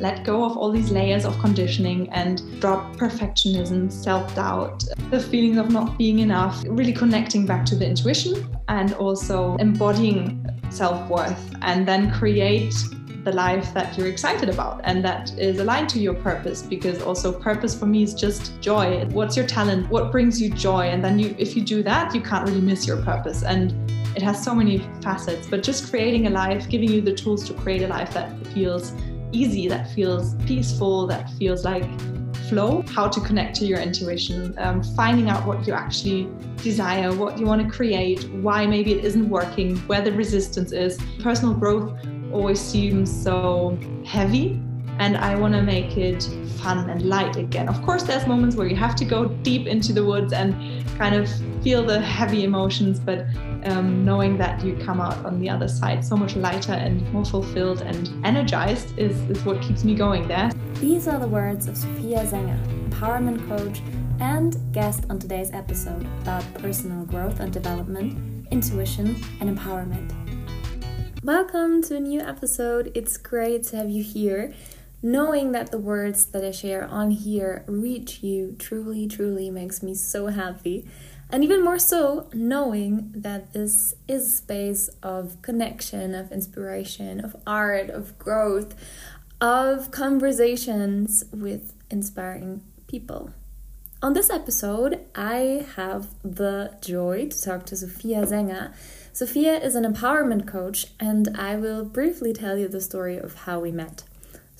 let go of all these layers of conditioning and drop perfectionism, self doubt, the feelings of not being enough, really connecting back to the intuition and also embodying self worth and then create the life that you're excited about and that is aligned to your purpose because also purpose for me is just joy. What's your talent? What brings you joy? And then you if you do that you can't really miss your purpose. And it has so many facets but just creating a life giving you the tools to create a life that feels easy that feels peaceful that feels like flow. How to connect to your intuition um, finding out what you actually desire what you want to create why maybe it isn't working where the resistance is. Personal growth always seems so heavy and I want to make it fun and light again. Of course, there's moments where you have to go deep into the woods and kind of feel the heavy emotions, but um, knowing that you come out on the other side so much lighter and more fulfilled and energized is, is what keeps me going there. These are the words of Sophia Zenger, empowerment coach and guest on today's episode about personal growth and development, intuition, and empowerment. Welcome to a new episode. It's great to have you here. Knowing that the words that I share on here reach you truly, truly makes me so happy. And even more so, knowing that this is a space of connection, of inspiration, of art, of growth, of conversations with inspiring people. On this episode, I have the joy to talk to Sophia Zenger Sophia is an empowerment coach, and I will briefly tell you the story of how we met.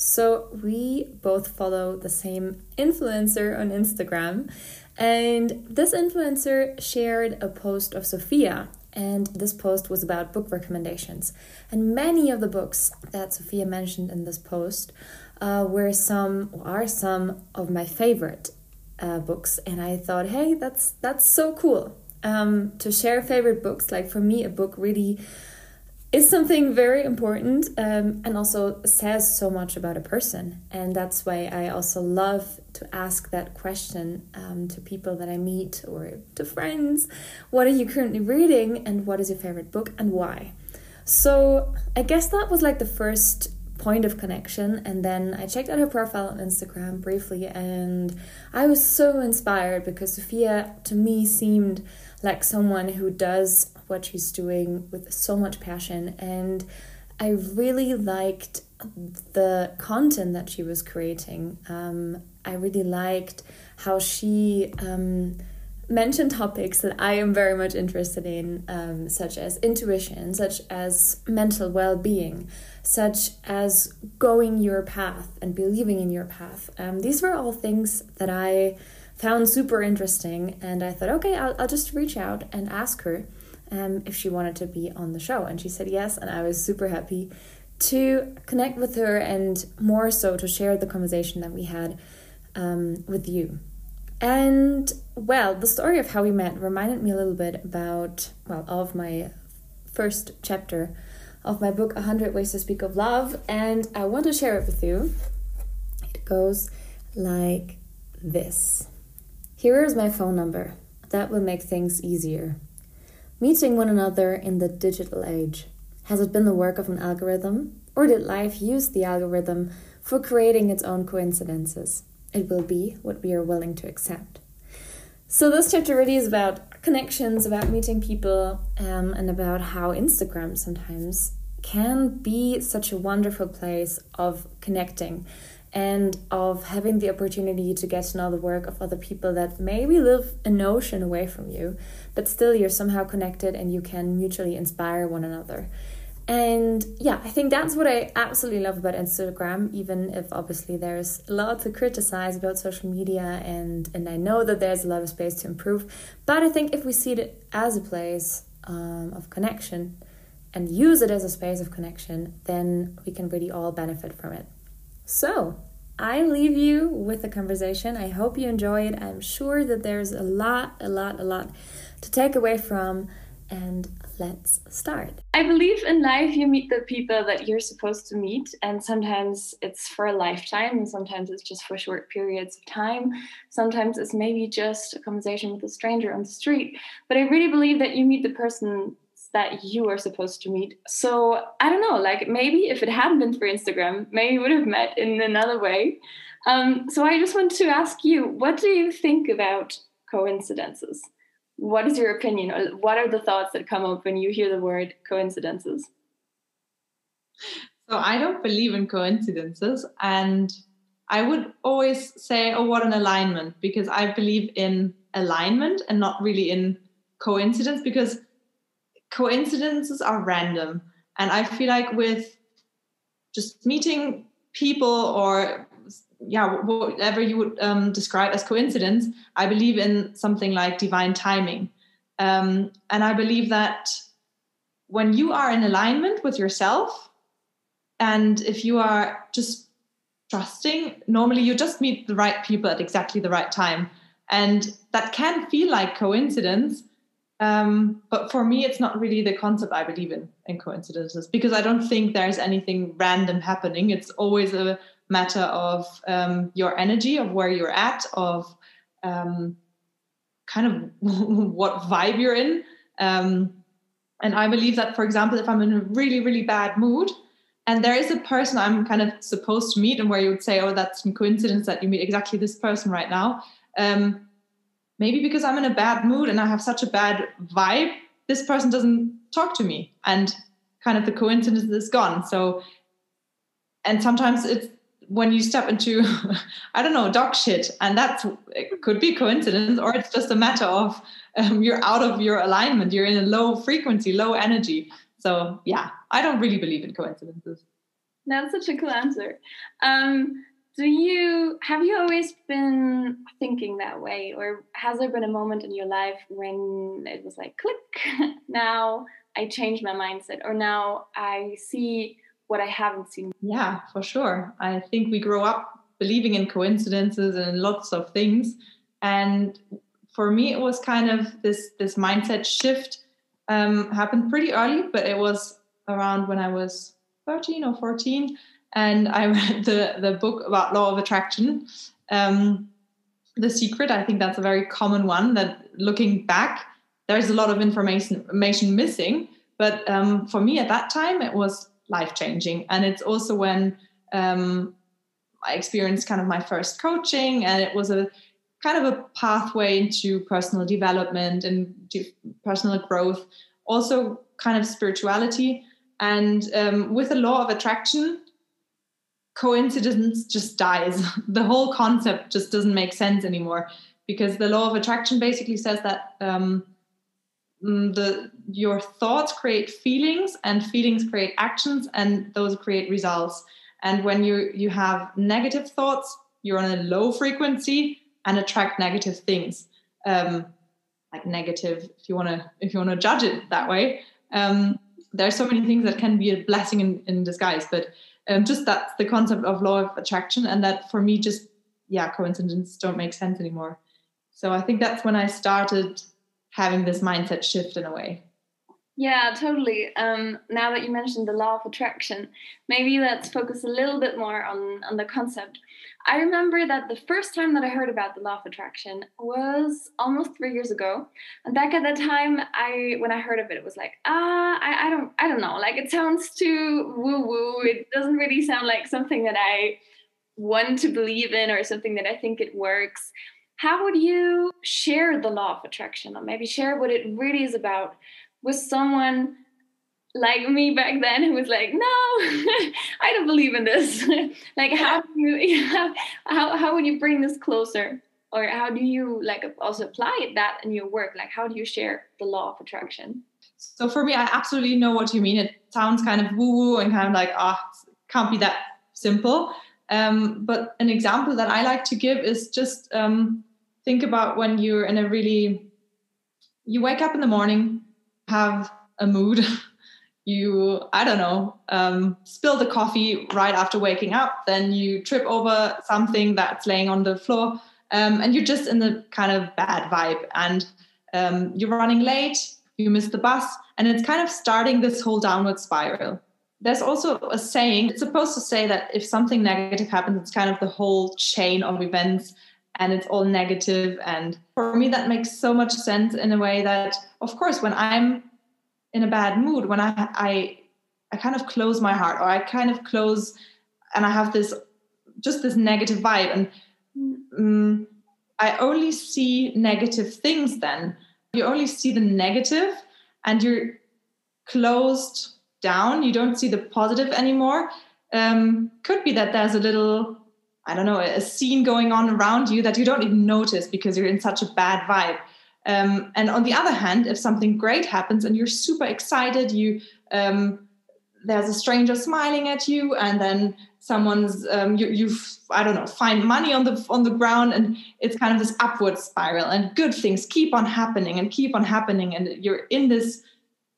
So, we both follow the same influencer on Instagram, and this influencer shared a post of Sophia, and this post was about book recommendations. And many of the books that Sophia mentioned in this post uh, were some are some of my favorite uh, books, and I thought, hey, that's that's so cool um, to share favorite books. Like for me, a book really is something very important um, and also says so much about a person. And that's why I also love to ask that question um, to people that I meet or to friends What are you currently reading, and what is your favorite book, and why? So I guess that was like the first point of connection. And then I checked out her profile on Instagram briefly, and I was so inspired because Sophia to me seemed like someone who does what she's doing with so much passion. And I really liked the content that she was creating. Um, I really liked how she um, mentioned topics that I am very much interested in, um, such as intuition, such as mental well being, such as going your path and believing in your path. Um, these were all things that I found super interesting, and I thought, okay, I'll, I'll just reach out and ask her um, if she wanted to be on the show. And she said yes, and I was super happy to connect with her and more so to share the conversation that we had um, with you. And well, the story of how we met reminded me a little bit about, well, of my first chapter of my book, 100 Ways to Speak of Love, and I want to share it with you. It goes like this. Here is my phone number. That will make things easier. Meeting one another in the digital age. Has it been the work of an algorithm? Or did life use the algorithm for creating its own coincidences? It will be what we are willing to accept. So, this chapter really is about connections, about meeting people, um, and about how Instagram sometimes can be such a wonderful place of connecting and of having the opportunity to get to know the work of other people that maybe live an ocean away from you, but still you're somehow connected and you can mutually inspire one another. And yeah, I think that's what I absolutely love about Instagram, even if obviously there's a lot to criticize about social media and and I know that there's a lot of space to improve. But I think if we see it as a place um, of connection and use it as a space of connection, then we can really all benefit from it. So, I leave you with the conversation. I hope you enjoy it. I'm sure that there's a lot, a lot, a lot to take away from. And let's start. I believe in life you meet the people that you're supposed to meet, and sometimes it's for a lifetime, and sometimes it's just for short periods of time. Sometimes it's maybe just a conversation with a stranger on the street. But I really believe that you meet the person that you were supposed to meet. So I don't know, like maybe if it hadn't been for Instagram, maybe we would have met in another way. Um, so I just want to ask you, what do you think about coincidences? What is your opinion, or what are the thoughts that come up when you hear the word coincidences? So I don't believe in coincidences, and I would always say, "Oh, what an alignment!" Because I believe in alignment and not really in coincidence because coincidences are random. And I feel like with just meeting people or yeah, whatever you would um, describe as coincidence, I believe in something like divine timing. Um, and I believe that when you are in alignment with yourself, and if you are just trusting, normally you just meet the right people at exactly the right time. And that can feel like coincidence, um, but for me, it's not really the concept I believe in in coincidences because I don't think there's anything random happening. It's always a matter of um, your energy, of where you're at, of um, kind of what vibe you're in. Um, and I believe that, for example, if I'm in a really, really bad mood, and there is a person I'm kind of supposed to meet, and where you would say, "Oh, that's some coincidence that you meet exactly this person right now." Um, maybe because I'm in a bad mood and I have such a bad vibe, this person doesn't talk to me and kind of the coincidence is gone. So, and sometimes it's when you step into, I don't know, dog shit, and that could be coincidence or it's just a matter of um, you're out of your alignment, you're in a low frequency, low energy. So, yeah, I don't really believe in coincidences. That's such a cool answer. Um, do you have you always been thinking that way or has there been a moment in your life when it was like click now i changed my mindset or now i see what i haven't seen? Yeah for sure. I think we grow up believing in coincidences and lots of things. And for me it was kind of this this mindset shift um, happened pretty early but it was around when i was 13 or 14 and I read the the book about law of attraction. Um, the secret, I think that's a very common one. That looking back, there's a lot of information information missing. But um, for me at that time, it was life changing, and it's also when um, I experienced kind of my first coaching, and it was a kind of a pathway into personal development and personal growth, also kind of spirituality. And um, with the law of attraction, coincidence just dies. the whole concept just doesn't make sense anymore because the law of attraction basically says that um, mm, the your thoughts create feelings and feelings create actions and those create results. And when you you have negative thoughts, you're on a low frequency and attract negative things. Um, like negative, if you want to if you want to judge it that way. Um, there are so many things that can be a blessing in, in disguise, but just that's the concept of law of attraction and that for me just yeah coincidences don't make sense anymore. So i think that's when i started having this mindset shift in a way yeah totally um, now that you mentioned the law of attraction maybe let's focus a little bit more on on the concept I remember that the first time that I heard about the law of attraction was almost three years ago. And back at that time, I when I heard of it, it was like, ah, I, I don't I don't know. Like it sounds too woo-woo. It doesn't really sound like something that I want to believe in or something that I think it works. How would you share the law of attraction or maybe share what it really is about with someone like me back then who was like no i don't believe in this. Like how do you how, how would you bring this closer? Or how do you like also apply that in your work? Like how do you share the law of attraction? So for me i absolutely know what you mean. It sounds kind of woo woo and kind of like ah oh, can't be that simple. Um, but an example that i like to give is just um, think about when you're in a really you wake up in the morning have a mood. You i don't know um, spill the coffee right after waking up then you trip over something that's laying on the floor um, and you're just in the kind of bad vibe. And um, you're running late you miss the bus and it's kind of starting this whole downward spiral. There's also a saying it's supposed to say that if something negative happens it's kind of the whole chain of events and it's all negative and for me that makes so much sense in a way that of course when i'm in a bad mood when I I I kind of close my heart or I kind of close and I have this just this negative vibe and um, I only see negative things then. You only see the negative and you're closed down. You don't see the positive anymore. Um, could be that there's a little, I don't know, a scene going on around you that you don't even notice because you're in such a bad vibe. Um, and on the other hand, if something great happens and you're super excited, you um, there's a stranger smiling at you, and then someone's um, you you I don't know find money on the on the ground, and it's kind of this upward spiral, and good things keep on happening and keep on happening, and you're in this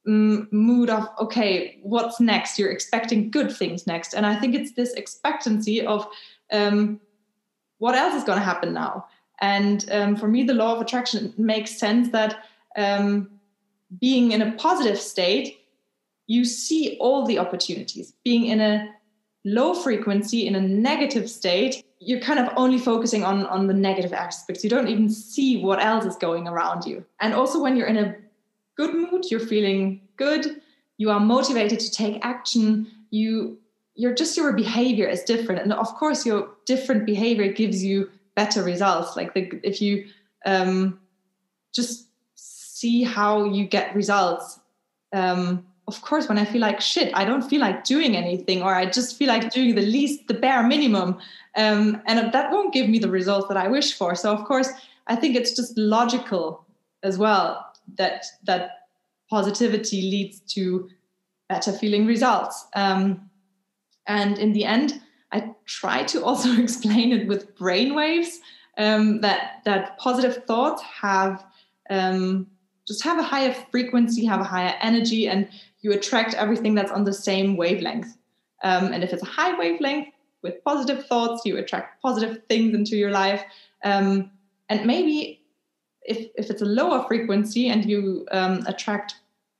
mm, mood of okay, what's next? You're expecting good things next, and I think it's this expectancy of um, what else is going to happen now and um, for me, the law of attraction makes sense that um, being in a positive state, you see all the opportunities. Being in a low frequency, in a negative state, you're kind of only focusing on, on the negative aspects. You don't even see what else is going around you. And also, when you're in a good mood, you're feeling good, you are motivated to take action, you you're just your behavior is different. And of course your different behavior gives you better results. Like the, if you um, just see how you get results um, of course when i feel like shit i don't feel like doing anything or i just feel like doing the least the bare minimum um, and that won't give me the results that i wish for. So of course i think it's just logical as well that that positivity leads to better feeling results. Um, and in the end I try to also explain it with brainwaves um, that that positive thoughts have um, just have a higher frequency, have a higher energy, and you attract everything that's on the same wavelength. Um, and if it's a high wavelength with positive thoughts, you attract positive things into your life. Um, and maybe if, if it's a lower frequency and you um, attract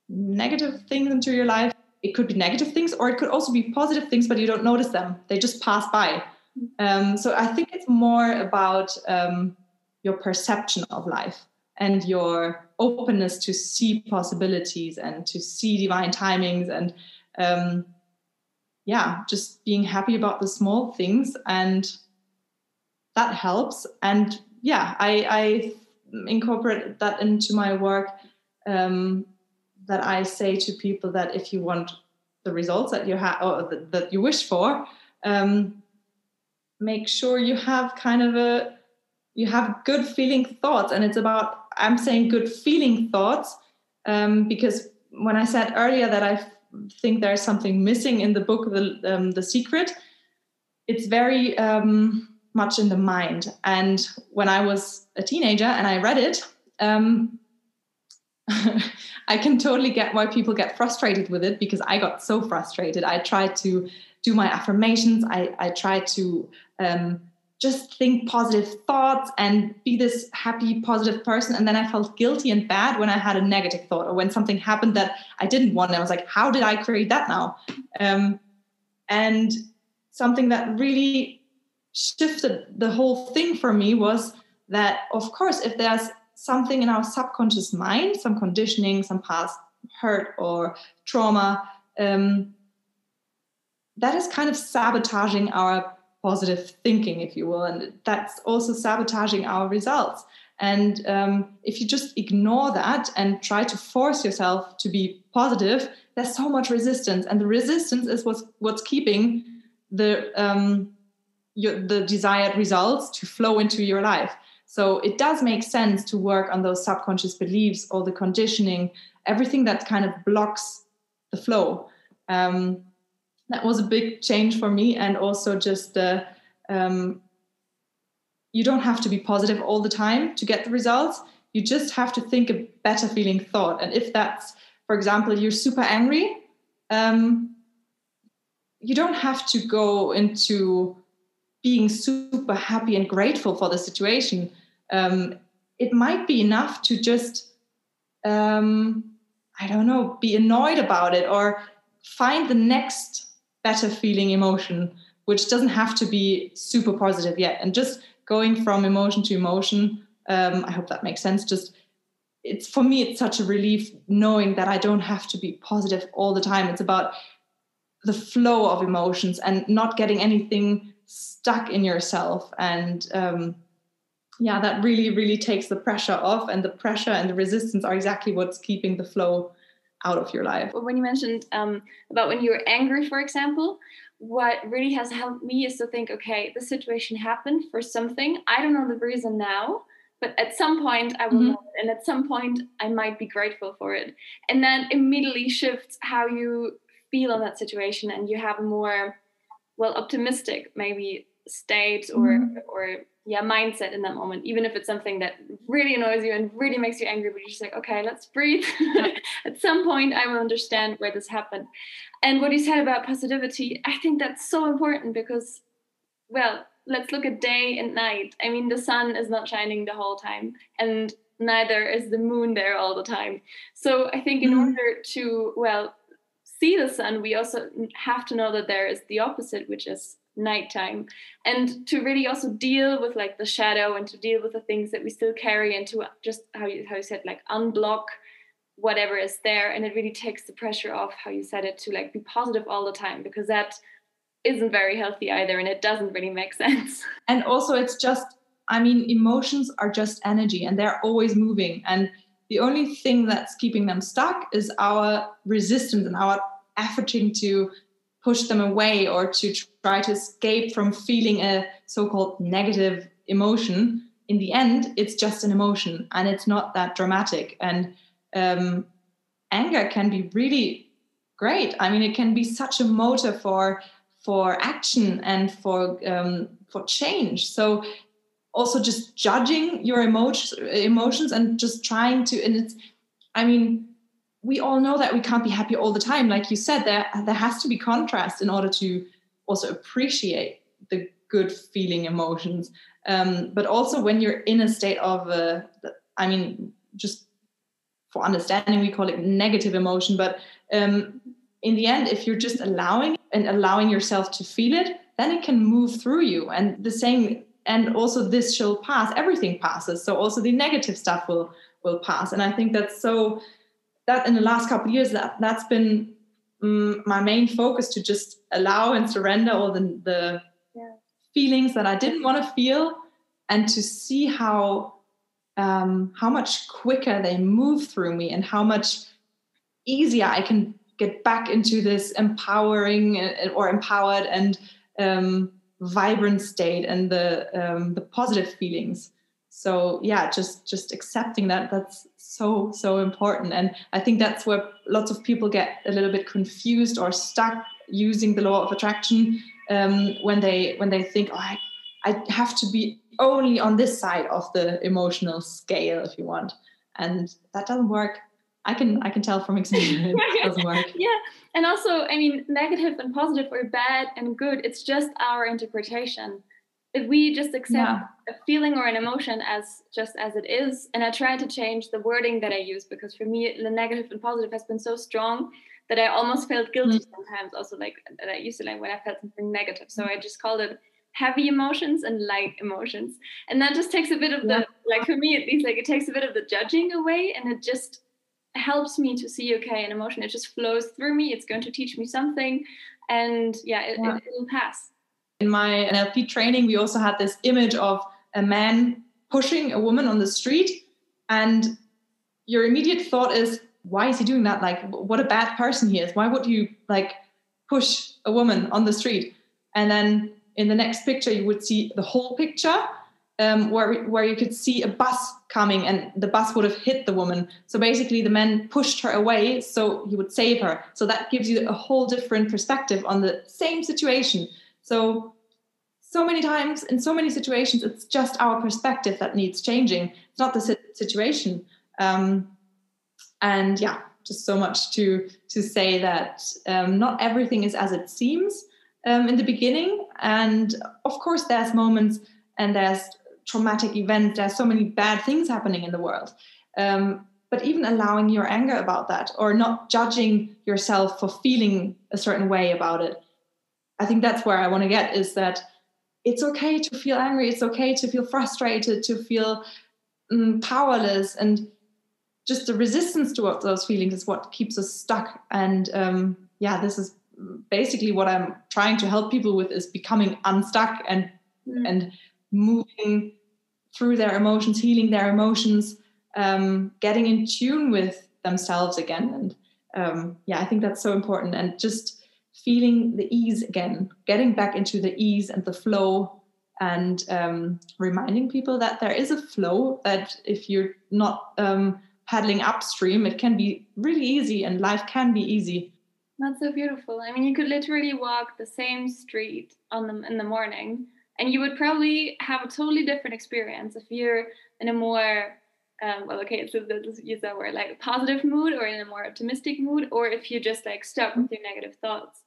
negative things into your life, it could be negative things or it could also be positive things but you don't notice them. They just pass by. Um, so i think it's more about um, your perception of life and your openness to see possibilities and to see divine timings and um, yeah just being happy about the small things and that helps. And yeah i i incorporate that into my work um, that I say to people that if you want the results that you have or that, you wish for, um, make sure you have kind of a you have good feeling thoughts, and it's about I'm saying good feeling thoughts um, because when I said earlier that I think there's something missing in the book, the um, the secret, it's very um, much in the mind. And when I was a teenager and I read it, um, I can totally get why people get frustrated with it because I got so frustrated. I tried to do my affirmations. I, I tried to um, just think positive thoughts and be this happy, positive person. And then I felt guilty and bad when I had a negative thought or when something happened that I didn't want. And I was like, how did I create that now? Um, and something that really shifted the whole thing for me was that, of course, if there's something in our subconscious mind, some conditioning, some past hurt or trauma, um, that is kind of sabotaging our positive thinking, if you will, and that's also sabotaging our results. And um, if you just ignore that and try to force yourself to be positive, there's so much resistance, and the resistance is what's what's keeping the um, your, the desired results to flow into your life. So it does make sense to work on those subconscious beliefs, all the conditioning, everything that kind of blocks the flow. Um, that was a big change for me, and also just uh, um, you don't have to be positive all the time to get the results. You just have to think a better feeling thought. And if that's, for example, you're super angry, um, you don't have to go into being super happy and grateful for the situation um, it might be enough to just um, i don't know be annoyed about it or find the next better feeling emotion which doesn't have to be super positive yet. And just going from emotion to emotion um, i hope that makes sense. Just it's for me it's such a relief knowing that i don't have to be positive all the time. It's about the flow of emotions and not getting anything stuck in yourself and um, yeah that really really takes the pressure off and the pressure and the resistance are exactly what's keeping the flow out of your life when you mentioned um, about when you're angry for example what really has helped me is to think okay the situation happened for something i don't know the reason now but at some point I will mm-hmm. know it, and at some point I might be grateful for it. And then immediately shifts how you feel on that situation, and you have a more well optimistic maybe state or mm-hmm. or yeah mindset in that moment even if it's something that really annoys you and really makes you angry but you're just like okay let's breathe at some point i will understand where this happened and what you said about positivity i think that's so important because well let's look at day and night. I mean, the sun is not shining the whole time, and neither is the moon there all the time. So I think in mm-hmm. order to, well, see the sun, we also have to know that there is the opposite, which is nighttime. And to really also deal with like the shadow and to deal with the things that we still carry and to just how you how you said like unblock whatever is there. And it really takes the pressure off how you said it to like be positive all the time because that isn't very healthy either and it doesn't really make sense. And also it's just i mean emotions are just energy and they're always moving. And the only thing that's keeping them stuck is our resistance and our efforting to push them away or to try to escape from feeling a so-called negative emotion in the end it's just an emotion and it's not that dramatic and um, anger can be really great i mean it can be such a motor for for action and for um, for change. So also just judging your emotions emotions and just trying to and it's I mean we all know that we can't be happy all the time like you said there there has to be contrast in order to also appreciate the good feeling emotions um, but also when you're in a state of uh, I mean just for understanding we call it negative emotion but um, in the end, if you're just allowing and allowing yourself to feel it, then it can move through you. And the same, and also this shall pass. Everything passes. So also the negative stuff will will pass. And I think that's so that in the last couple of years that that's been um, my main focus to just allow and surrender all the the yeah. feelings that I didn't want to feel, and to see how um, how much quicker they move through me and how much easier I can get back into this empowering uh, or empowered and um, vibrant state and the um, the positive feelings so yeah just just accepting that that's so so important and i think that's where lots of people get a little bit confused or stuck using the law of attraction um, when they when they think oh, I, I have to be only on this side of the emotional scale if you want and that doesn't work I can I can tell from experience it doesn't work. Yeah, and also I mean negative and positive or bad and good. It's just our interpretation. If we just accept yeah. a feeling or an emotion as just as it is, and I try to change the wording that I use because for me the negative and positive has been so strong that I almost felt guilty mm. sometimes. Also like that I used to like when I felt something negative. So I just called it heavy emotions and light emotions and that just takes a bit of the yeah. like for me at least like it takes a bit of the judging away and it just helps me to see okay an emotion it just flows through me it's going to teach me something and yeah, it, yeah. It, will pass in my nlp training we also had this image of a man pushing a woman on the street and your immediate thought is why is he doing that like what a bad person he is why would you like push a woman on the street and then in the next picture you would see the whole picture um, where where you could see a bus coming and the bus would have hit the woman. So basically, the man pushed her away so he would save her. So that gives you a whole different perspective on the same situation. So so many times in so many situations, it's just our perspective that needs changing. It's not the situation. Um, and yeah, just so much to to say that um, not everything is as it seems um, in the beginning. And of course, there's moments and there's traumatic events there's so many bad things happening in the world um, but even allowing your anger about that or not judging yourself for feeling a certain way about it i think that's where i want to get is that it's okay to feel angry it's okay to feel frustrated to feel um, powerless and just the resistance to those feelings is what keeps us stuck. And um, yeah, this is basically what I'm trying to help people with is becoming unstuck and mm. and moving through their emotions, healing their emotions, um, getting in tune with themselves again. And um, yeah, I think that's so important. And just feeling the ease again, getting back into the ease and the flow, and um, reminding people that there is a flow. That if you're not um, paddling upstream, it can be really easy, and life can be easy. That's so beautiful. I mean, you could literally walk the same street on them in the morning, and you would probably have a totally different experience if you're in a more um, well, okay, so let's use that word like positive mood or in a more optimistic mood, or if you're just like stuck with your negative thoughts.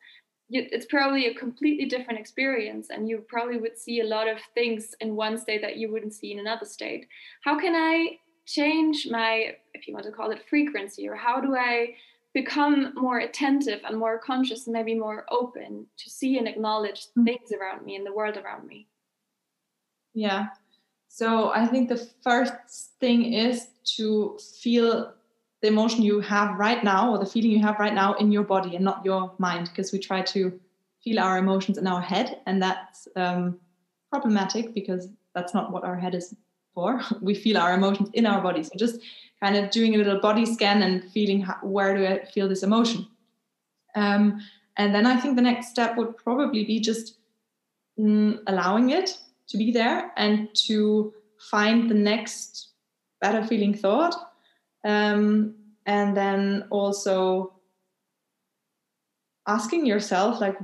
You, it's probably a completely different experience, and you probably would see a lot of things in one state that you wouldn't see in another state. How can I change my, if you want to call it frequency, or how do I become more attentive and more conscious and maybe more open to see and acknowledge mm-hmm. things around me and the world around me? Yeah, so I think the first thing is to feel the emotion you have right now or the feeling you have right now in your body and not your mind, because we try to feel our emotions in our head, and that's um, problematic because that's not what our head is for. we feel our emotions in our body. So just kind of doing a little body scan and feeling how, where do I feel this emotion. Um, and then I think the next step would probably be just mm, allowing it to be there and to find the next better feeling thought. Um, and then also asking yourself, like,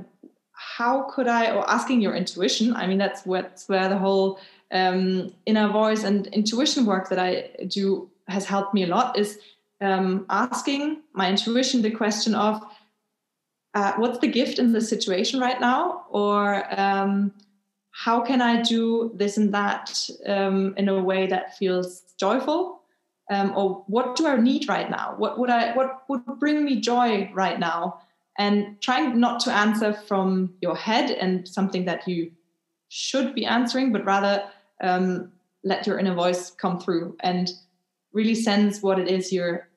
how could I, or asking your intuition. I mean, that's what's where the whole um, inner voice and intuition work that I do has helped me a lot is um, asking my intuition the question of uh, what's the gift in the situation right now or um, how can I do this and that um, in a way that feels joyful? Um, or what do I need right now? What would I what would bring me joy right now? And trying not to answer from your head and something that you should be answering, but rather um, let your inner voice come through and really sense what it is you're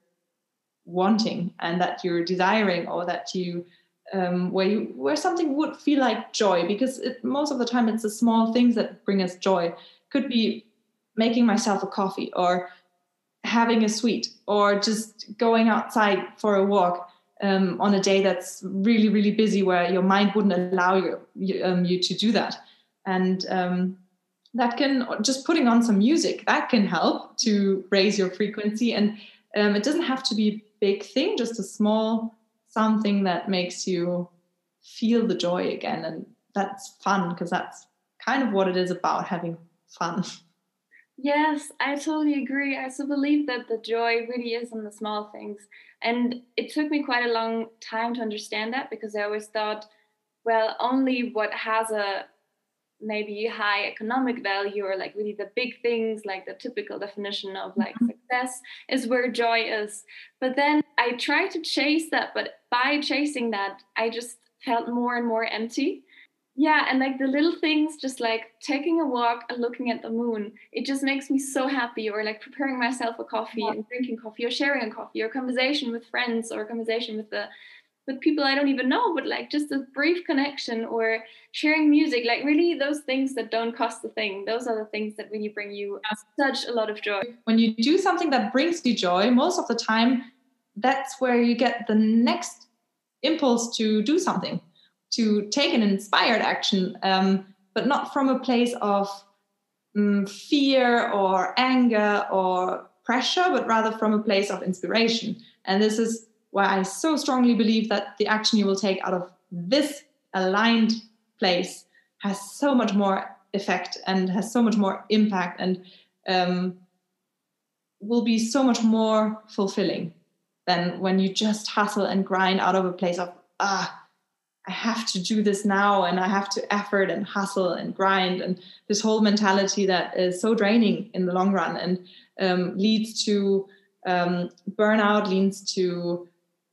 wanting and that you're desiring or that you um, where you where something would feel like joy because it, most of the time it's the small things that bring us joy. Could be making myself a coffee or having a sweet or just going outside for a walk um, on a day that's really really busy where your mind wouldn't allow you, you, um, you to do that. And um, that can just putting on some music that can help to raise your frequency. And um, it doesn't have to be a big thing just a small something that makes you feel the joy again and that's fun because that's kind of what it is about having fun. Yes i totally agree. I also believe that the joy really is in the small things and it took me quite a long time to understand that because i always thought well only what has a maybe high economic value or like really the big things like the typical definition of like mm-hmm. success is where joy is but then i tried to chase that but by chasing that i just felt more and more empty yeah and like the little things just like taking a walk and looking at the moon it just makes me so happy or like preparing myself a coffee yeah. and drinking coffee or sharing a coffee or conversation with friends or conversation with the with people I don't even know, but like just a brief connection or sharing music, like really those things that don't cost a thing. Those are the things that really bring you such a lot of joy. When you do something that brings you joy, most of the time, that's where you get the next impulse to do something, to take an inspired action, um, but not from a place of um, fear or anger or pressure, but rather from a place of inspiration. And this is where I so strongly believe that the action you will take out of this aligned place has so much more effect and has so much more impact and um, will be so much more fulfilling than when you just hustle and grind out of a place of ah I have to do this now and I have to effort and hustle and grind and this whole mentality that is so draining in the long run and um, leads to um, burnout, leads to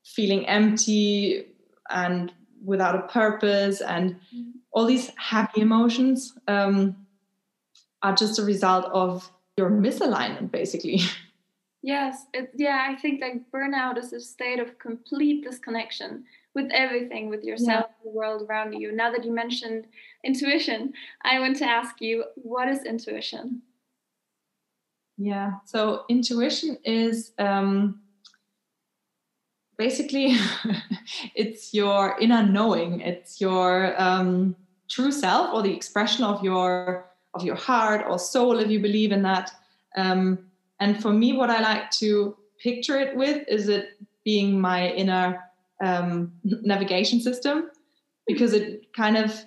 feeling empty and without a purpose and all these happy emotions um, are just a result of your misalignment basically Yes, it, yeah, I think like burnout is a state of complete disconnection with everything, with yourself, yeah. the world around you. Now that you mentioned intuition, I want to ask you, what is intuition? Yeah, so intuition is um, basically it's your inner knowing. It's your um, true self or the expression of your of your heart or soul, if you believe in that. Um, and for me, what I like to picture it with is it being my inner um, navigation system because it kind of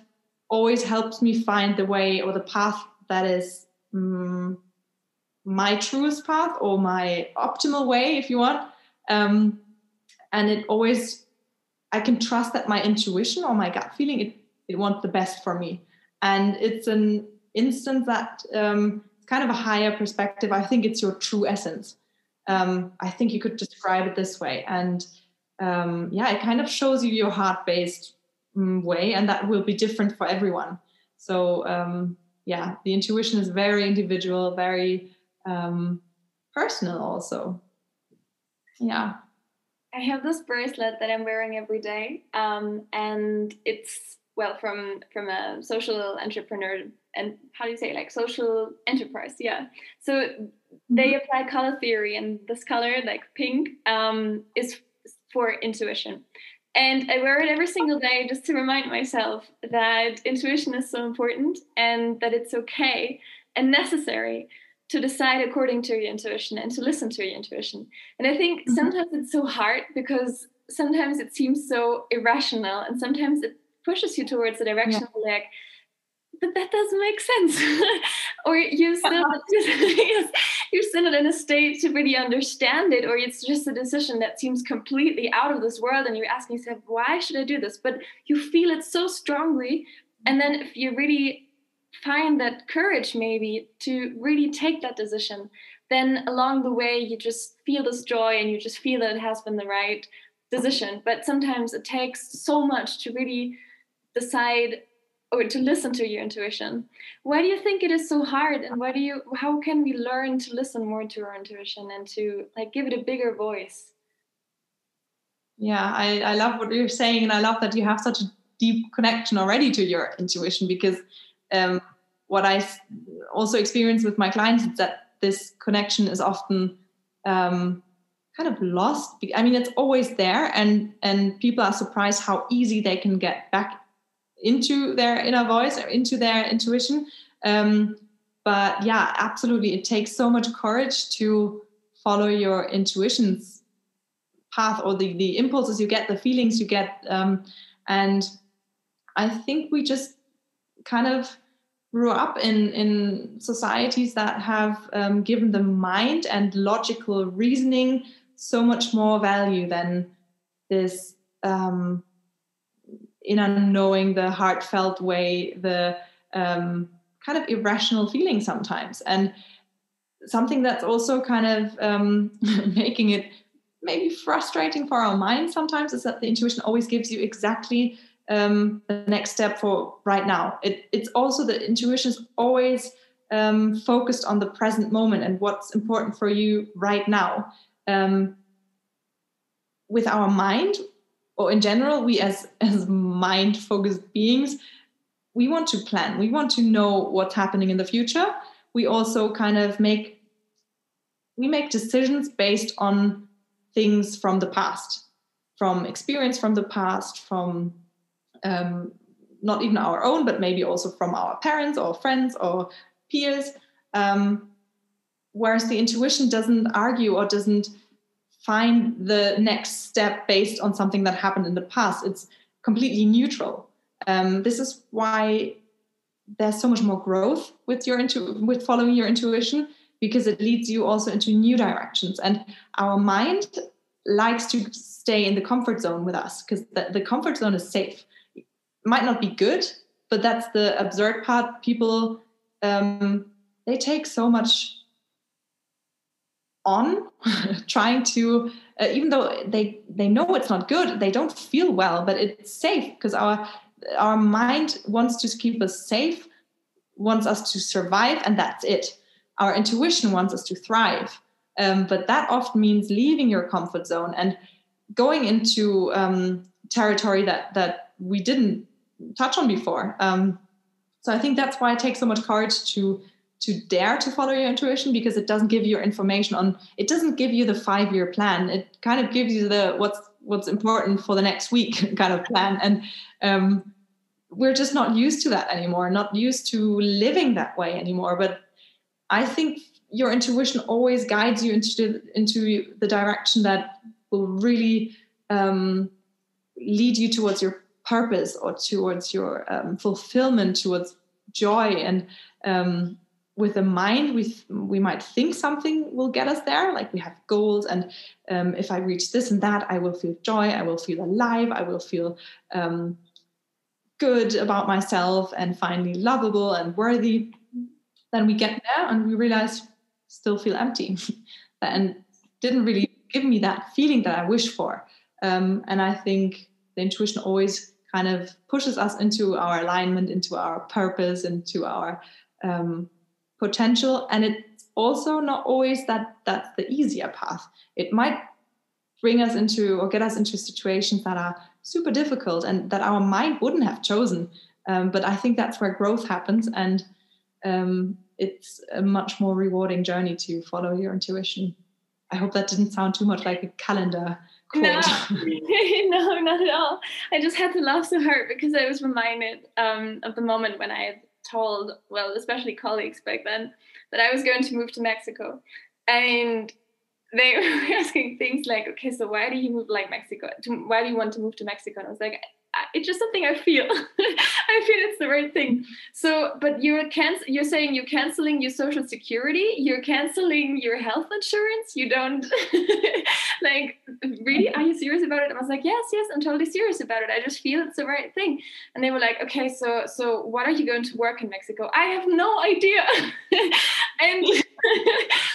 always helps me find the way or the path that is um, my truest path or my optimal way, if you want. Um, and it always, I can trust that my intuition or my gut feeling, it, it wants the best for me. And it's an instance that um, kind of a higher perspective. I think it's your true essence. Um, I think you could describe it this way. And um, yeah, it kind of shows you your heart based um, way, and that will be different for everyone. So um, yeah, the intuition is very individual, very um, personal, also. Yeah. I have this bracelet that I'm wearing every day, um, and it's well from from a social entrepreneur and how do you say like social enterprise yeah. So they mm-hmm. apply color theory and this color like pink um, is for intuition. And i wear it every single day just to remind myself that intuition is so important and that it's okay and necessary to decide according to your intuition and to listen to your intuition and i think mm-hmm. sometimes it's so hard because sometimes it seems so irrational and sometimes it pushes you towards the direction yeah. of like but that doesn't make sense or you still you're still not in a state to really understand it or it's just a decision that seems completely out of this world and you're asking yourself why should i do this but you feel it so strongly and then if you really find that courage maybe to really take that decision then along the way you just feel this joy and you just feel that it has been the right decision. But sometimes it takes so much to really decide or to listen to your intuition. Why do you think it is so hard and why do you how can we learn to listen more to our intuition and to like give it a bigger voice? Yeah i, I love what you're saying and i love that you have such a deep connection already to your intuition because um, what i also experience with my clients is that this connection is often um, kind of lost i mean it's always there and and people are surprised how easy they can get back into their inner voice or into their intuition. Um, but yeah, absolutely, it takes so much courage to follow your intuition's path or the the impulses you get, the feelings you get, um, and I think we just kind of grew up in in societies that have um, given the mind and logical reasoning so much more value than this um, in unknowing the heartfelt way, the um, kind of irrational feeling sometimes. And something that's also kind of um, making it maybe frustrating for our mind sometimes is that the intuition always gives you exactly um, the next step for right now. It, it's also the intuition is always um, focused on the present moment and what's important for you right now. Um, with our mind, or in general we as as mind focused beings we want to plan we want to know what's happening in the future we also kind of make we make decisions based on things from the past from experience from the past from um, not even our own but maybe also from our parents or friends or peers um, whereas the intuition doesn't argue or doesn't find the next step based on something that happened in the past. It's completely neutral. Um, this is why there's so much more growth with your intu- with following your intuition because it leads you also into new directions. And our mind likes to stay in the comfort zone with us because the, the comfort zone is safe. Might not be good, but that's the absurd part. People um, they take so much on trying to uh, even though they they know it's not good they don't feel well but it's safe because our our mind wants to keep us safe wants us to survive and that's it our intuition wants us to thrive um, but that often means leaving your comfort zone and going into um, territory that that we didn't touch on before. Um, so i think that's why it takes so much courage to to dare to follow your intuition because it doesn't give you information on it doesn't give you the five year plan. It kind of gives you the what's what's important for the next week kind of plan. And um, we're just not used to that anymore not used to living that way anymore. But i think your intuition always guides you into the, into the direction that will really um, lead you towards your purpose or towards your um, fulfillment towards joy. And um, with a mind we we might think something will get us there like we have goals and um, if i reach this and that i will feel joy i will feel alive i will feel um, good about myself and finally lovable and worthy. Then we get there and we realize still feel empty. And didn't really give me that feeling that i wish for. Um, and i think the intuition always kind of pushes us into our alignment into our purpose into our um, potential. And it's also not always that that's the easier path. It might bring us into or get us into situations that are super difficult and that our mind wouldn't have chosen. Um, but i think that's where growth happens and um, it's a much more rewarding journey to follow your intuition. I hope that didn't sound too much like a calendar. No, no, not at all. I just had to laugh so hard because I was reminded um, of the moment when I told, well, especially colleagues back then, that I was going to move to Mexico. And they were asking things like, okay, so why do you move like Mexico? Why do you want to move to Mexico? And I was like, it's just something I feel. I feel it's the right thing. So, but you're canc- you're saying you're canceling your social security, you're canceling your health insurance. You don't like really? Are you serious about it? I was like, yes, yes, I'm totally serious about it. I just feel it's the right thing. And they were like, okay, so so what are you going to work in Mexico? I have no idea. and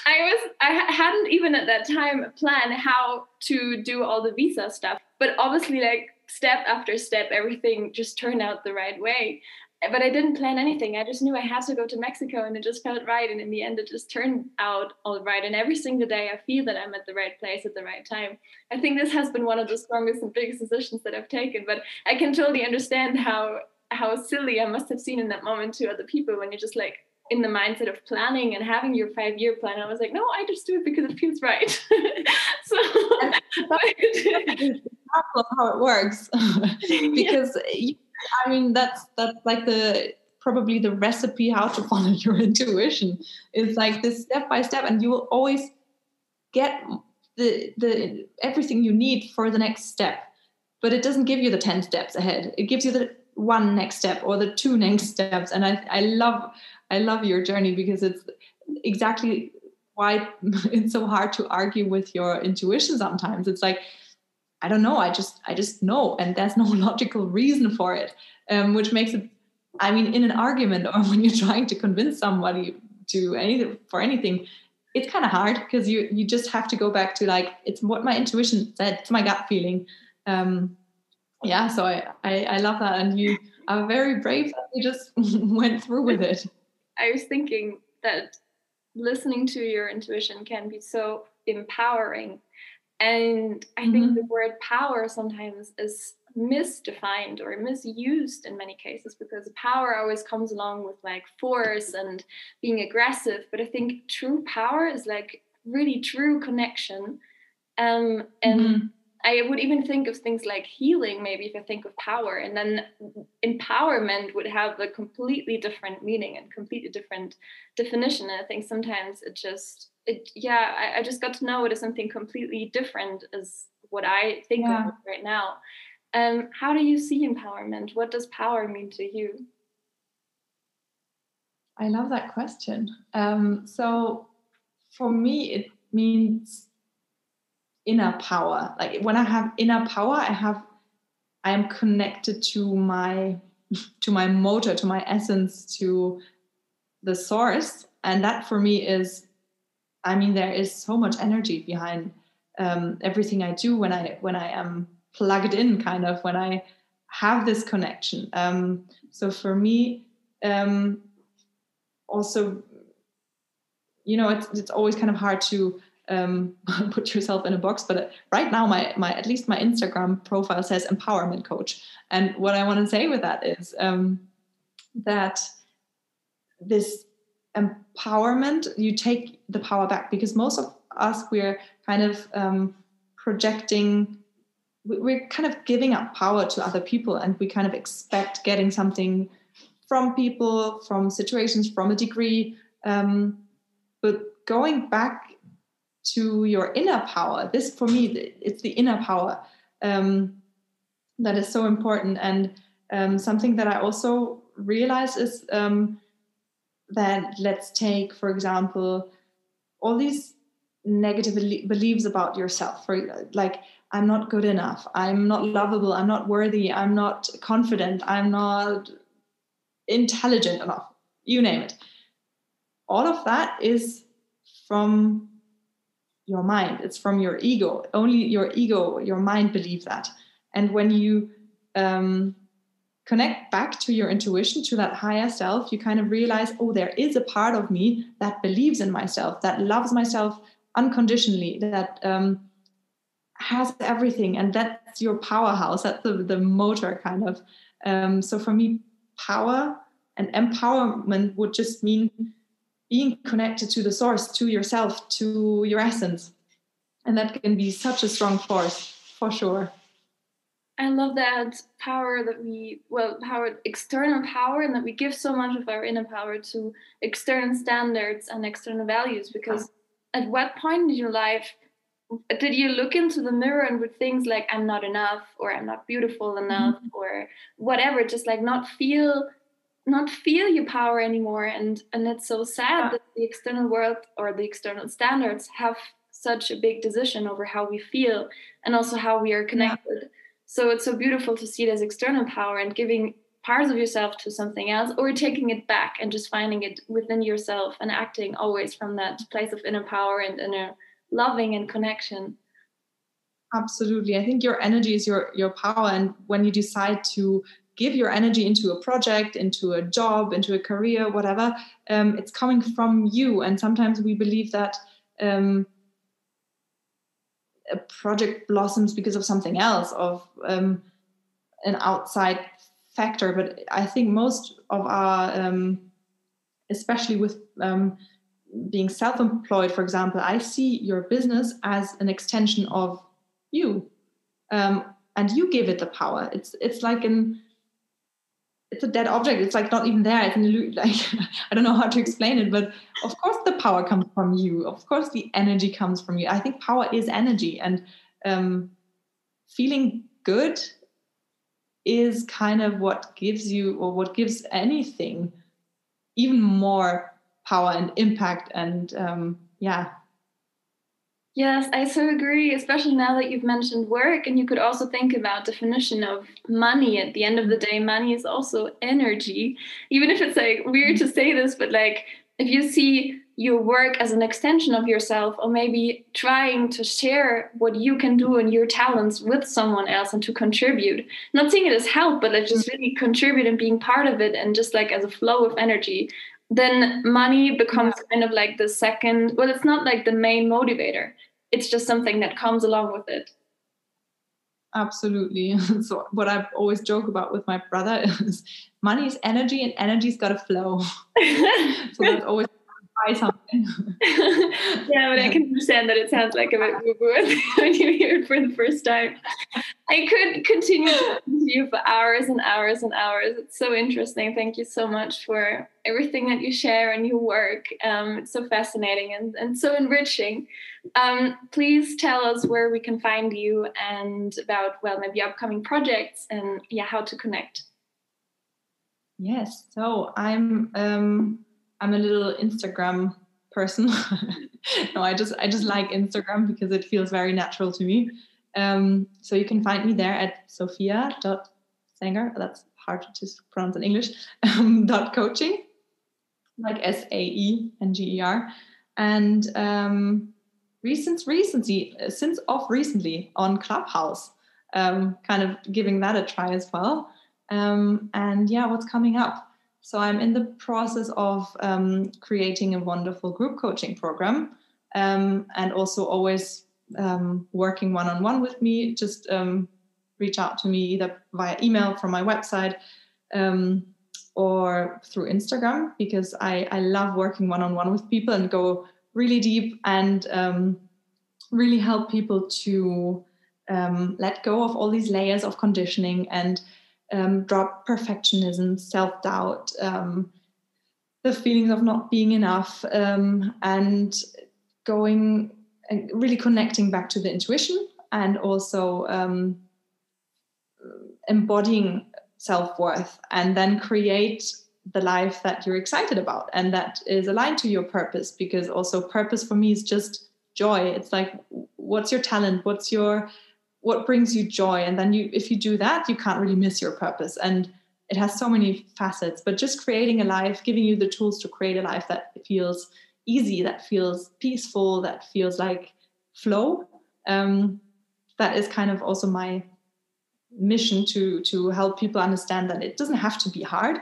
I was I hadn't even at that time planned how to do all the visa stuff. But obviously, like step after step, everything just turned out the right way. But I didn't plan anything. I just knew I had to go to Mexico and it just felt right. And in the end, it just turned out all right. And every single day, I feel that I'm at the right place at the right time. I think this has been one of the strongest and biggest decisions that I've taken. But I can totally understand how how silly I must have seen in that moment to other people when you're just like, in the mindset of planning and having your five year plan. I was like, no, I just do it because it feels right. so of how it works because yeah. I mean that's that's like the probably the recipe how to follow your intuition. It's like this step by step, and you will always get the the everything you need for the next step. But it doesn't give you the ten steps ahead. It gives you the one next step or the two next steps. And I I love I love your journey because it's exactly why it's so hard to argue with your intuition sometimes. It's like I don't know. I just I just know, and there's no logical reason for it, um, which makes it. I mean, in an argument or when you're trying to convince somebody to anything for anything, it's kind of hard because you you just have to go back to like it's what my intuition said, it's my gut feeling. Um, yeah, so I, I I love that, and you are very brave that you just went through with it. I was thinking that listening to your intuition can be so empowering and I mm-hmm. think the word power sometimes is misdefined or misused in many cases because power always comes along with like force and being aggressive. But I think true power is like really true connection. Um, and mm-hmm. I would even think of things like healing, maybe if I think of power, and then empowerment would have a completely different meaning and completely different definition. And I think sometimes it just it yeah I, I, just got to know it as something completely different as what i think yeah. of right now um how do you see empowerment what does power mean to you i love that question um so for me it means inner power like when i have inner power i have i am connected to my to my motor to my essence to the source and that for me is I mean, there is so much energy behind um, everything I do when I when I am plugged in, kind of when I have this connection. Um, so for me, um, also, you know, it's it's always kind of hard to um, put yourself in a box. But right now, my my at least my Instagram profile says empowerment coach. And what I want to say with that is um, that this empowerment, you take the power back because most of us we're kind of um, projecting we're kind of giving up power to other people and we kind of expect getting something from people from situations from a degree um, but going back to your inner power. This for me it's the inner power um, that is so important. And um, something that i also realize is um, that let's take for example all these negative beliefs about yourself. For like i'm not good enough. I'm not lovable. I'm not worthy. I'm not confident. I'm not intelligent enough. You name it. All of that is from your mind. It's from your ego. Only your ego your mind believe that. And when you um, connect back to your intuition to that higher self you kind of realize oh there is a part of me that believes in myself that loves myself unconditionally that um, has everything. And that's your powerhouse. That's the, the motor kind of. Um, so for me power and empowerment would just mean being connected to the source to yourself to your essence and that can be such a strong force for sure I love that power that we, well, power, external power, and that we give so much of our inner power to external standards and external values because at what point in your life did you look into the mirror and with things like i'm not enough or i'm not beautiful enough mm-hmm. or whatever just like not feel not feel your power anymore and and it's so sad yeah. that the external world or the external standards have such a big decision over how we feel and also how we are connected yeah. so it's so beautiful to see it as external power and giving parts of yourself to something else or taking it back and just finding it within yourself and acting always from that place of inner power and inner loving and connection absolutely i think your energy is your your power and when you decide to give your energy into a project into a job into a career whatever um, it's coming from you and sometimes we believe that um, a project blossoms because of something else of um, an outside factor, but I think most of our, um, especially with um, being self-employed, for example, I see your business as an extension of you, um, and you give it the power. It's it's like an it's a dead object. It's like not even there. It's an like I don't know how to explain it, but of course the power comes from you. Of course the energy comes from you. I think power is energy, and um, feeling good is kind of what gives you or what gives anything even more power and impact and um, yeah yes i so agree especially now that you've mentioned work and you could also think about definition of money at the end of the day. Money is also energy. Even if it's like weird to say this but like if you see your work as an extension of yourself or maybe trying to share what you can do and your talents with someone else and to contribute. Not seeing it as help but like just mm. really contribute and being part of it and just like as a flow of energy then money becomes yeah. kind of like the second well it's not like the main motivator. It's just something that comes along with it. Absolutely. So what i always joke about with my brother is money is energy and energy's got to flow. So that's always try something. yeah, but I can understand that it sounds like a bit woo woo when you hear it for the first time. I could continue to you for hours and hours and hours. It's so interesting. Thank you so much for everything that you share and your work. Um, it's so fascinating and, and so enriching. Um, please tell us where we can find you and about, well, maybe upcoming projects and yeah, how to connect. Yes, so I'm um, I'm a little Instagram person. no, I just I just like Instagram because it feels very natural to me. Um, so you can find me there at sophia.saenger. That's hard to pronounce in English. Um, dot coaching, like S A E N G E R, and um, recent recently since off recently on Clubhouse, um, kind of giving that a try as well. Um, and yeah, what's coming up? So I'm in the process of um, creating a wonderful group coaching program um, and also always um, working one on one with me, just um, reach out to me either via email from my website um, or through Instagram because I, I love working one on one with people and go really deep and um, really help people to let go of all these layers of conditioning and um, drop perfectionism, self doubt, um, the feelings of not being enough, um, and going and really connecting back to the intuition and also um, embodying self worth and then create the life that you're excited about and that is aligned to your purpose because also purpose for me is just joy. It's like what's your talent? What's your what brings you joy? And then you if you do that you can't really miss your purpose. And it has so many facets but just creating a life giving you the tools to create a life that feels easy that feels peaceful that feels like flow um, that is kind of also my mission to to help people understand that it doesn't have to be hard.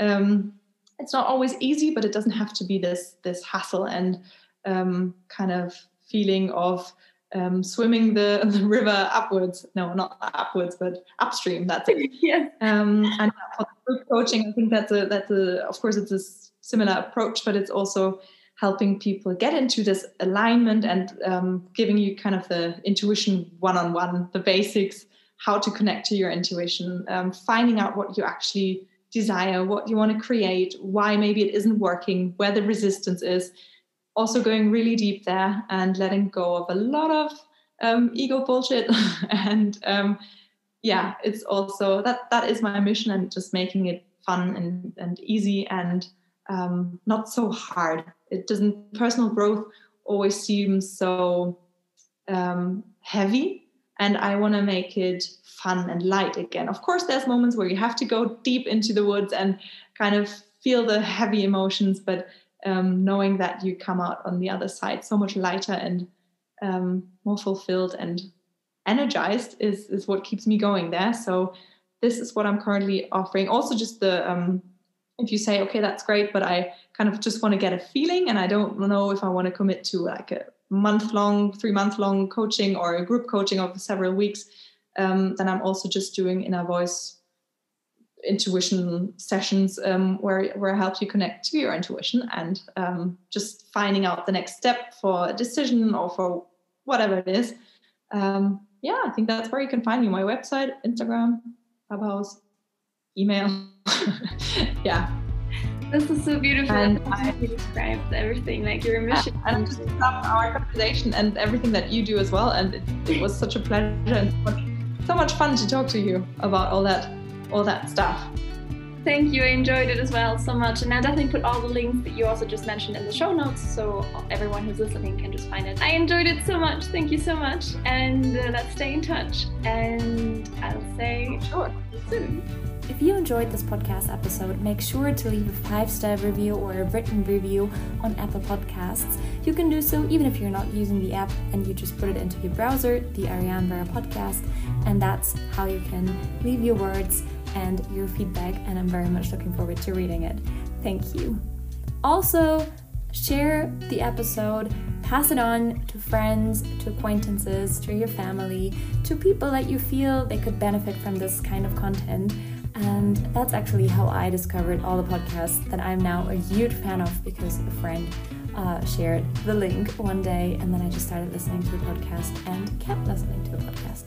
Um, it's not always easy but it doesn't have to be this this hassle and um, kind of feeling of um, swimming the, the river upwards. No, not upwards, but upstream. That's it. yeah. Um, and for group coaching, I think that's a that's a of course it's a similar approach, but it's also helping people get into this alignment and um, giving you kind of the intuition one-on-one, the basics, how to connect to your intuition, um, finding out what you actually desire, what you want to create, why maybe it isn't working, where the resistance is, also going really deep there and letting go of a lot of um, ego bullshit. And um, yeah it's also that that is my mission and just making it fun and, and easy and um, not so hard. It doesn't personal growth always seems so um, heavy and i want to make it fun and light again. Of course there's moments where you have to go deep into the woods and kind of feel the heavy emotions but um, knowing that you come out on the other side so much lighter and um, more fulfilled and energized is is what keeps me going there. So this is what I'm currently offering. Also, just the um, if you say okay, that's great, but I kind of just want to get a feeling, and I don't know if I want to commit to like a month long, three month long coaching or a group coaching over several weeks. Um, then I'm also just doing inner voice intuition sessions um, where where I help you connect to your intuition and um, just finding out the next step for a decision or for whatever it is. Um, yeah, I think that's where you can find me. My website, Instagram, Clubhouse, email. yeah. This is so beautiful. And I described everything, like your mission. And just love our conversation and everything that you do as well. And it, it was such a pleasure and so much, so much fun to talk to you about all that all that stuff. Thank you. I enjoyed it as well so much. And I'll definitely put all the links that you also just mentioned in the show notes so everyone who's listening can just find it. I enjoyed it so much. Thank you so much. And uh, let's stay in touch. And I'll say sure soon. If you enjoyed this podcast episode, make sure to leave a five star review or a written review on Apple Podcasts. You can do so even if you're not using the app and you just put it into your browser, the Ariane Vera podcast, and that's how you can leave your words and your feedback. And I'm very much looking forward to reading it. Thank you. Also, share the episode, pass it on to friends, to acquaintances, to your family, to people that you feel they could benefit from this kind of content. And that's actually how I discovered all the podcasts that I'm now a huge fan of because a friend uh, shared the link one day and then I just started listening to the podcast and kept listening to the podcast.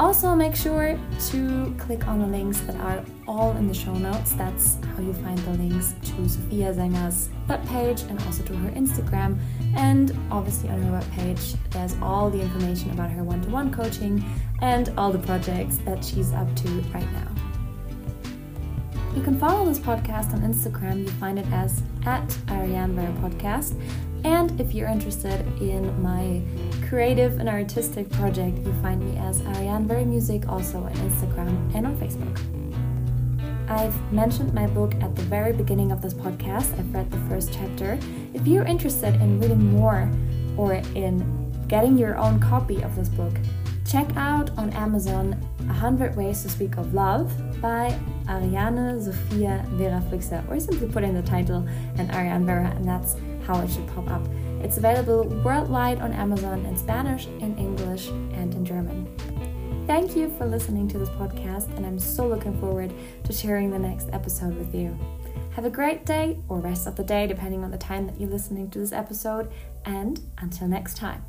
Also, make sure to click on the links that are all in the show notes. That's how you find the links to Sophia Saenger's webpage and also to her Instagram. And obviously, on her webpage, there's all the information about her one to one coaching and all the projects that she's up to right now. You can follow this podcast on Instagram. You find it as at Ariane Podcast. And if you're interested in my creative and artistic project, you find me as Ariane Vera Music also on Instagram and on Facebook. I've mentioned my book at the very beginning of this podcast. I've read the first chapter. If you're interested in reading more or in getting your own copy of this book, Check out on Amazon 100 Ways to Speak of Love by Ariane Sophia Vera Flixer, or simply put in the title and Ariane Vera, and that's how it should pop up. It's available worldwide on Amazon in Spanish, in English, and in German. Thank you for listening to this podcast, and I'm so looking forward to sharing the next episode with you. Have a great day or rest of the day, depending on the time that you're listening to this episode, and until next time.